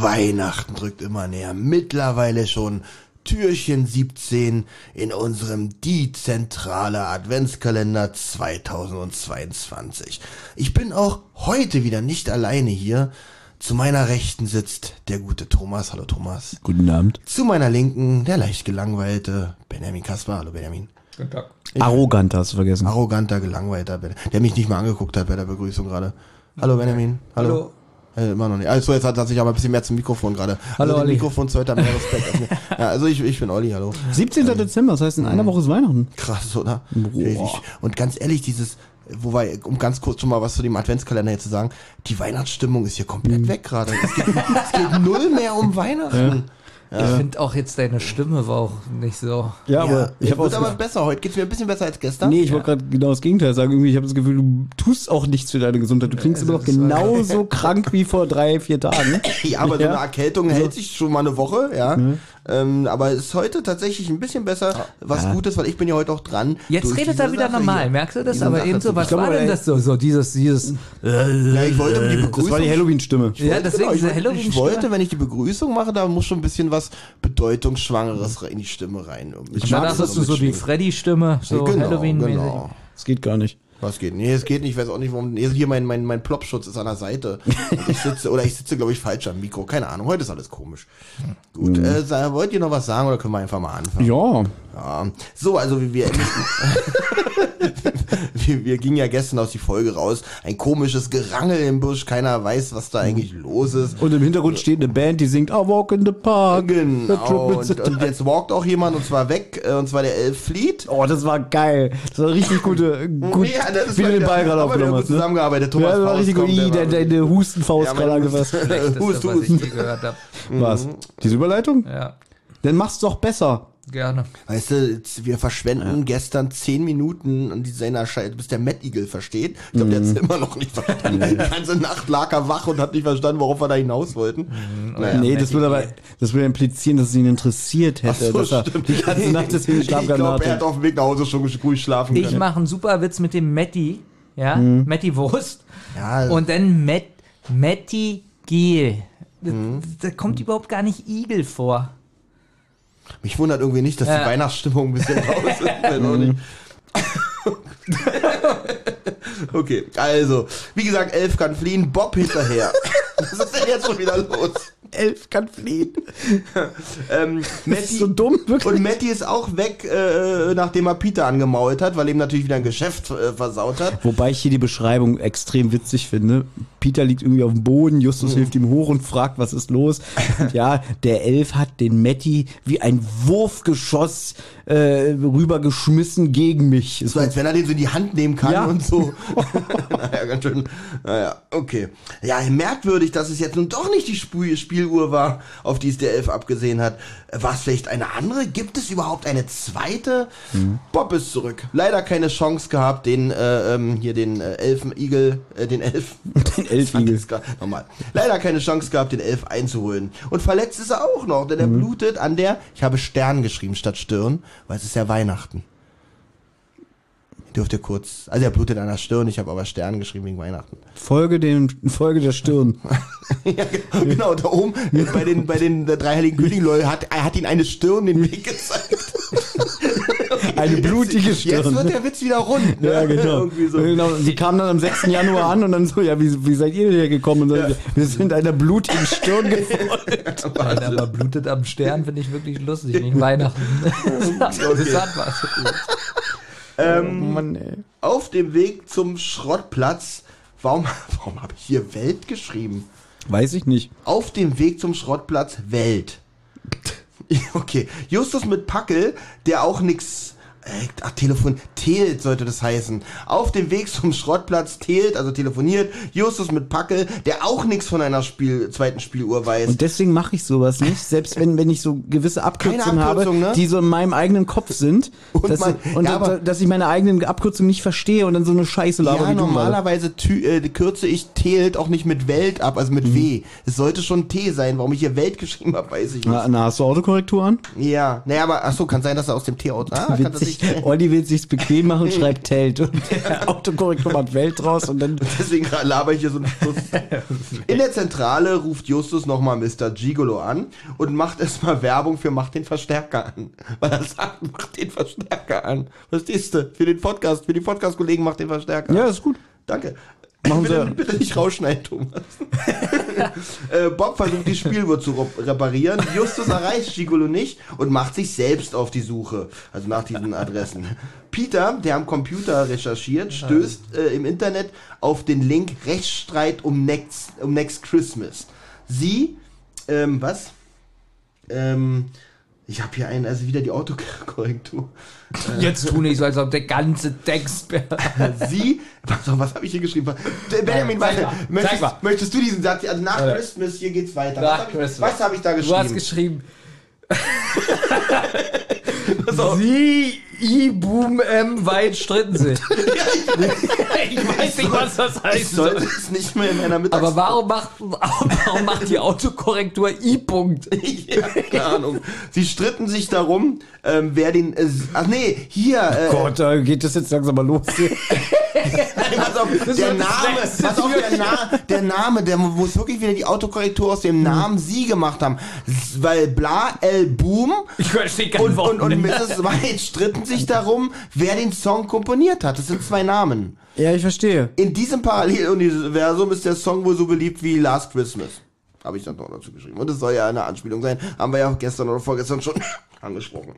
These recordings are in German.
Weihnachten drückt immer näher. Mittlerweile schon Türchen 17 in unserem Die zentrale Adventskalender 2022. Ich bin auch heute wieder nicht alleine hier. Zu meiner Rechten sitzt der gute Thomas. Hallo Thomas. Guten Abend. Zu meiner Linken der leicht gelangweilte Benjamin Kasper. Hallo Benjamin. Guten Tag. Arrogant hast du vergessen. Arroganter, gelangweilter, der mich nicht mal angeguckt hat bei der Begrüßung gerade. Hallo Benjamin. Hallo. Hallo. Äh, immer noch nicht. Also jetzt hat er sich aber ein bisschen mehr zum Mikrofon gerade. Hallo, also Olli. Mikrofon er mehr Respekt. als mir. ja, also ich, ich bin Olli, hallo. 17. Dezember, das heißt in einer Woche ist Weihnachten. Krass, oder? Boah. Und ganz ehrlich, dieses, wobei, um ganz kurz schon mal was zu dem Adventskalender hier zu sagen, die Weihnachtsstimmung ist hier komplett weg gerade. Es es geht null mehr um Weihnachten. Ich finde auch jetzt deine Stimme war auch nicht so. Ja, Ja, ich habe wird auch aber besser heute. Geht's mir ein bisschen besser als gestern? Nee, ich wollte gerade genau das Gegenteil sagen. Irgendwie, ich habe das Gefühl, du tust auch nichts für deine Gesundheit. Du klingst immer noch genauso krank wie vor drei, vier Tagen. Ja, aber so Ja. eine Erkältung hält sich schon mal eine Woche, ja. Ähm, aber es ist heute tatsächlich ein bisschen besser, was Ja. gut ist, weil ich bin ja heute auch dran. Jetzt redet er wieder Sache normal, hier. merkst du das? Diese Aber Sache eben so, was war denn das so? So dieses, dieses. Ja, ich wollte die Das Begrüßung. war die Halloween-Stimme. Ja, Genau, deswegen ich, diese wollte- ich Halloween-Stimme. wollte, wenn ich die Begrüßung mache, da muss schon ein bisschen was Bedeutungsschwangeres in die Stimme rein. Ich mag das du so die. Freddy-Stimme, so genau, Halloween-mäßig. genau. Das geht gar nicht. Was geht? Nee, es geht nicht. Ich weiß auch nicht, warum. Nee, hier mein, mein, mein Plopschutz ist an der Seite. Und ich sitze, oder ich sitze, glaube ich, falsch am Mikro. Keine Ahnung. Heute ist alles komisch. Gut. Äh, sa- wollt ihr noch was sagen oder können wir einfach mal anfangen? Ja. Ja. So, also wie wir, wir, wir gingen ja gestern aus die Folge raus. Ein komisches Gerangel im Busch. Keiner weiß, was da eigentlich los ist. Und im Hintergrund steht eine Band, die singt I walk in the park. Genau. Und, und jetzt walkt auch jemand und zwar weg. äh, Und zwar der Elf Fleet. Oh, das war geil. Das war richtig gute, gut, Ja, das wie du den Ball gerade aufgenommen hast. Ne? zusammengearbeitet. Thomas Ja, das war Faust richtig gut. der der, wirklich- deine Hustenfaust Ja, gerade angefasst. Schlechteste, Hust, was hust. ich je gehört habe. Was? Diese Überleitung? Ja, Dann mach's doch besser. Gerne. Weißt du, wir verschwenden gestern zehn Minuten an dieser Scheiße, bis der Matt Eagle versteht. Ich glaube, der hat es immer noch nicht verstanden. Die ganze Nacht lag er wach und hat nicht verstanden, worauf wir da hinaus wollten. Naja. nee, das würde aber, das würde implizieren, dass es ihn interessiert hätte, Ach so, dass er stimmt. die ganze Nacht deswegen Ich Schlaf glaube, er hat auf dem Weg nach Hause schon ruhig schlafen Ich können. mache einen super Witz mit dem Matti, ja, Matti Wurst. Ja, Und dann Matt, Matti Giel. Da, da kommt überhaupt gar nicht Igel vor. Mich wundert irgendwie nicht, dass die. Weihnachtsstimmung ein bisschen raus ist. Okay, also, wie gesagt, Elf kann fliehen, Bob hinterher. Was ist denn jetzt schon wieder los? Elf kann fliehen. Ähm, Das Matti, ist so dumm, wirklich. Und Matti ist auch weg, äh, nachdem er Peter angemault hat, weil ihm natürlich wieder ein Geschäft äh, versaut hat. Wobei ich hier die Beschreibung extrem witzig finde. Peter liegt irgendwie auf dem Boden, Justus hilft ihm hoch und fragt, was ist los. Und ja, der Elf hat den Matti wie ein Wurfgeschoss äh, rübergeschmissen gegen mich. So als wenn er den so in die Hand nehmen kann Ja. und so. naja, ganz schön. Naja, okay. Ja, merkwürdig, dass es jetzt nun doch nicht die Spieluhr war, auf die es der Elf abgesehen hat. War es vielleicht eine andere? Gibt es überhaupt eine zweite? Bob ist zurück. Leider keine Chance gehabt, den äh, ähm, hier den äh, Elfenigel, äh, den Elf. Den Elfigel. Nochmal. Leider keine Chance gehabt, den Elf einzuholen. Und verletzt ist er auch noch, denn er blutet an der, ich habe Stern geschrieben statt Stirn, weil es ist ja Weihnachten. Dürft ihr kurz, also er blutet an der Stirn, ich habe aber Stern geschrieben wegen Weihnachten. Folge, dem, Folge der Stirn. ja, ge- genau, da oben bei den, bei den drei heiligen Königen, hat, er hat ihn eine Stirn den Weg gezeigt. Eine blutige Jetzt Stirn. wird der Witz wieder rund. Ne? Ja, genau. So. genau. Sie kamen dann am 6. Januar an und dann so, ja, wie, wie seid ihr denn hier gekommen? Und dann, Wir sind einer blutigen Stirn gefolgt. Einer aber blutet am Stern, finde ich wirklich lustig, wegen Weihnachten. das hat was. Ähm, Mann, ey. auf dem Weg zum Schrottplatz, warum, warum habe ich hier Welt geschrieben? Weiß ich nicht. Auf dem Weg zum Schrottplatz Welt. Okay, Justus mit Packel, der auch nix. Äh, ach, Telefon. Telt sollte das heißen. Auf dem Weg zum Schrottplatz telt, also telefoniert, Justus mit Packel, der auch nix von einer Spiel, zweiten Spieluhr weiß. Und deswegen mache ich sowas nicht, selbst wenn, wenn ich so gewisse Abkürzungen habe, ne? die so in meinem eigenen Kopf sind, Und dass, man- und ja, da- aber- dass ich meine eigenen Abkürzungen nicht verstehe und dann so eine Scheiße laber ja, normalerweise tü, äh, kürze ich telt auch nicht mit Welt ab, also mit W. Es sollte schon T sein. Warum ich hier Welt geschrieben habe, weiß ich nicht. Na, na, hast du Autokorrektur an? Ja, naja, aber ach so, kann sein, dass er aus dem T aus. Ah, kann Witzig. Sich Olli will sich's bequem machen, schreibt Telt und der Autokorrektor macht Welt draus und dann Deswegen laber ich hier so einen Schluss. In der Zentrale ruft Justus nochmal Mr. Gigolo an und macht erstmal Werbung für Macht den Verstärker an. Weil er sagt, macht den Verstärker an. Was ist du? Für den Podcast, für die Podcast-Kollegen macht den Verstärker ja, ist gut. Danke. Machen bitte, Sie- bitte nicht rausschneiden, Thomas. äh, Bob versucht die Spieluhr zu rep- reparieren. Justus erreicht Gigolo nicht und macht sich selbst auf die Suche. Also nach diesen Adressen. Peter, der am Computer recherchiert, stößt äh, im Internet auf den Link Rechtsstreit um Next, um Next Christmas. Sie, ähm, was? Ähm, ich habe hier einen, also wieder die Autokorrektur. Jetzt tu nicht so, als ob der ganze Text. Sie, was, was habe ich hier geschrieben? Benjamin, warte, mal, möchtest, mal. möchtest du diesen Satz, also nach Warte. Christmas, hier geht's weiter. Nach was habe ich, Christmas. was hab ich da Du hast geschrieben? geschrieben. auf. Sie, I-Boom, M, weit stritten sich. ich weiß nicht, was das ich heißt. sollte es nicht mehr in einer Mittags... Aber warum macht, warum macht die Autokorrektur I-Punkt? ja, keine Ahnung. Sie stritten sich darum, ähm, wer den... Äh, ach nee, hier... Äh, Gott, da geht das jetzt langsam mal los. hier. pass auf, der Name, letzte pass auf, der, Na, der Name, der muss wirklich wieder die Autokorrektur aus dem Namen Sie gemacht haben. Weil Bla, El, Boom Ich verstehe kein und, Wort und, und. Mrs. White stritten sich darum, wer den Song komponiert hat. Das sind zwei Namen. Ja, ich verstehe. In diesem Paralleluniversum ist der Song wohl so beliebt wie Last Christmas. Habe ich dann noch dazu geschrieben. Und es soll ja eine Anspielung sein. Haben wir ja gestern oder vorgestern schon angesprochen.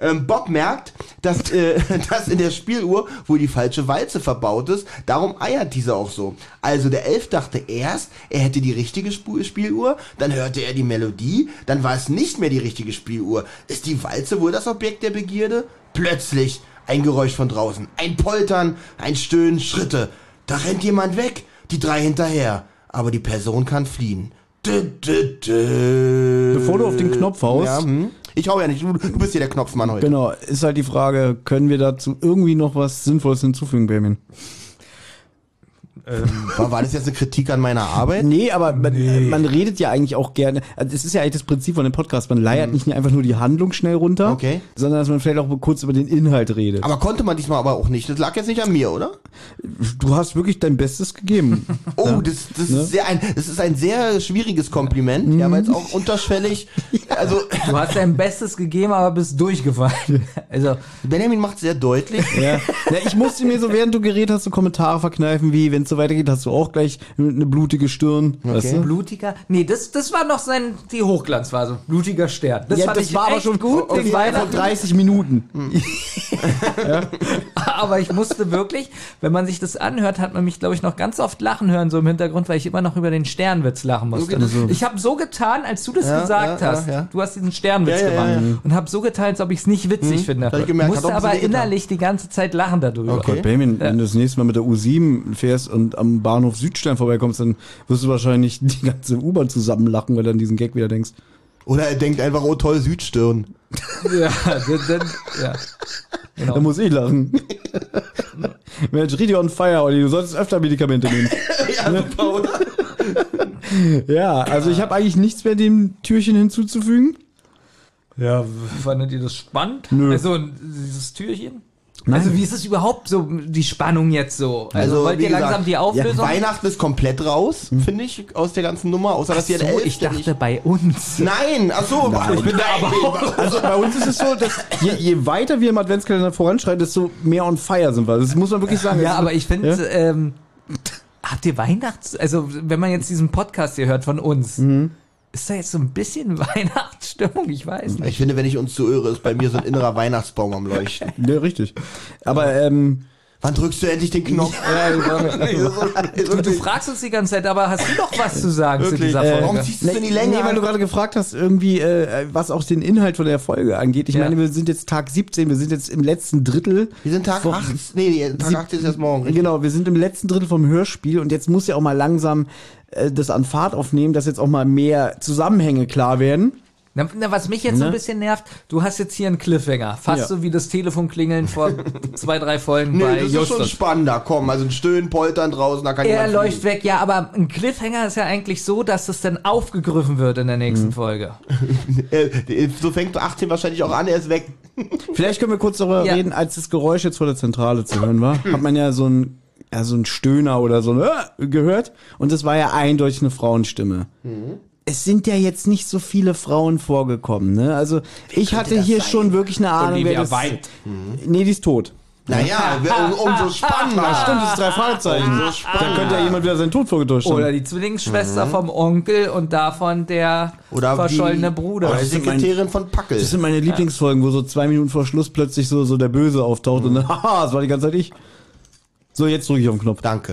Ähm, Bob merkt, dass, äh, dass in der Spieluhr wohl die falsche Walze verbaut ist. Darum eiert diese auch so. Also der Elf dachte erst, er hätte die richtige Spu Spieluhr. Dann hörte er die Melodie. Dann war es nicht mehr die richtige Spieluhr. Ist die Walze wohl das Objekt der Begierde? Plötzlich ein Geräusch von draußen. Ein Poltern, ein Stöhnen, Schritte. Da rennt jemand weg. Die drei hinterher. Aber die Person kann fliehen. Dü, dü, dü. Bevor du auf den Knopf haust. Ja, hm? Ich hau ja nicht. Du, du bist hier der Knopfmann heute. Genau, ist halt die Frage, können wir dazu irgendwie noch was Sinnvolles hinzufügen, Benjamin? War, war das jetzt eine Kritik an meiner Arbeit? Nee, aber man, man redet ja eigentlich auch gerne, also es ist ja eigentlich das Prinzip von dem Podcast, man leiert nicht einfach nur die Handlung schnell runter, Okay. sondern dass man vielleicht auch kurz über den Inhalt redet. Aber konnte man diesmal aber auch nicht. Das lag jetzt nicht an mir, oder? du hast wirklich dein Bestes gegeben. Oh, das, das, ist sehr ein, das ist ein sehr schwieriges Kompliment. Ja, weil es auch unterschwellig. Also, Du hast dein Bestes gegeben, aber bist durchgefallen. Also, Benjamin macht sehr deutlich. ja. ja, ich musste mir so, während du geredet hast, so Kommentare verkneifen, wie, wenn es so weitergeht, hast du auch gleich eine blutige Stirn. Weißt du? blutiger. Nee, das, das war noch sein, die Hochglanzphase. Blutiger Stern. Das ja, fand das ich war aber schon gut. okay, den vor Weihnachten. 30 Minuten. Aber ich musste wirklich, wenn man sich das anhört, hat man mich, glaube ich, noch ganz oft lachen hören, so im Hintergrund, weil ich immer noch über den Sternwitz lachen musste. Okay. Ich habe so getan, als du das Ja, gesagt ja, hast. ja, ja. Du hast diesen Sternwitz Ja, ja, gemacht. ja, ja. Und habe so getan, als ob ich es nicht witzig finde. hab ich gemerkt, musste aber innerlich die ganze Zeit lachen darüber. Okay. Benjamin, wenn du das nächste Mal mit der U7 fährst und am Bahnhof Südstern vorbeikommst, dann wirst du wahrscheinlich die ganze U-Bahn zusammenlachen, weil du an diesen Gag wieder denkst. Oder er denkt einfach, oh toll, Südstirn. Ja, dann, dann, ja. Genau. Da muss ich lachen. Mensch, richtig on fire, Olli. Du solltest öfter Medikamente nehmen. ja, super, oder? Ja, also ich habe eigentlich nichts mehr dem Türchen hinzuzufügen. Ja, fandet ihr das spannend? Nö. Also dieses Türchen? Nein. Also wie ist es überhaupt so, die Spannung jetzt so? Also, Also, wollt ihr langsam gesagt, die Auflösung? Weihnachten ist komplett raus, finde ich, aus der ganzen Nummer. Außer, dass hier der so, ich dachte nicht- bei uns. Nein, ach so, Nein. ich bin da aber Also bei uns ist es so, dass je, je weiter wir im Adventskalender voranschreiten, desto mehr on fire sind wir. Das muss man wirklich sagen. Ja, aber ich finde, Ja? ähm, habt ihr Weihnachts... Also wenn man jetzt diesen Podcast hier hört von uns, Mhm. Ist da jetzt so ein bisschen Weihnachtsstimmung? Ich weiß nicht. Ich finde, wenn ich uns zuhöre, ist bei mir so ein innerer Weihnachtsbaum am Leuchten. Ja, richtig. Aber ähm, Wann drückst du endlich den Knopf? Du, du fragst uns die ganze Zeit, aber hast du noch was zu sagen zu Wirklich? dieser Äh, Folge? warum ziehst du es in die Länge? Nee, weil du gerade gefragt hast, irgendwie, äh, was auch den Inhalt von der Folge angeht. Ich Ja. meine, wir sind jetzt Tag 17, wir sind jetzt im letzten Drittel. Wir sind Tag Vom- 8. Nee, nee, Tag Sieb- 8 ist erst morgen. richtig? Genau, wir sind im letzten Drittel vom Hörspiel und jetzt muss ja auch mal langsam äh, das an Fahrt aufnehmen, dass jetzt auch mal mehr Zusammenhänge klar werden. Na, na, was mich jetzt so ein Ne? bisschen nervt, du hast jetzt hier einen Cliffhanger. Fast Ja. so wie das Telefonklingeln vor zwei, drei Folgen Nee, bei das ist schon Justus. spannender. Komm, also ein Stöhnen, Poltern draußen, da kann Er läuft fliegen. weg, ja, aber ein Cliffhanger ist ja eigentlich so, dass es dann aufgegriffen wird in der nächsten Folge. Äh, So fängt 18 wahrscheinlich auch an, er ist weg. Vielleicht können wir kurz darüber Ja. reden, als das Geräusch jetzt vor der Zentrale zu hören war, hat man ja so ein, ja, so ein Stöhner oder so ein äh, gehört und das war ja eindeutig eine Frauenstimme. Es sind ja jetzt nicht so viele Frauen vorgekommen, ne? Also ich hatte hier schon wirklich eine Ahnung, wer das Wilde. Nee, die ist tot. Naja, um, umso spannender. Stimmt, das ist drei Fragezeichen. Da könnte ja jemand wieder seinen Tod vorgetäuscht haben. Oder die Zwillingsschwester vom Onkel und davon der Oder verschollene die, Bruder. Oder die Sekretärin von Packel. Das sind meine Lieblingsfolgen, wo so zwei Minuten vor Schluss plötzlich so, so der Böse auftaucht und dann, haha, das war die ganze Zeit ich. So, jetzt drücke ich auf den Knopf. Danke.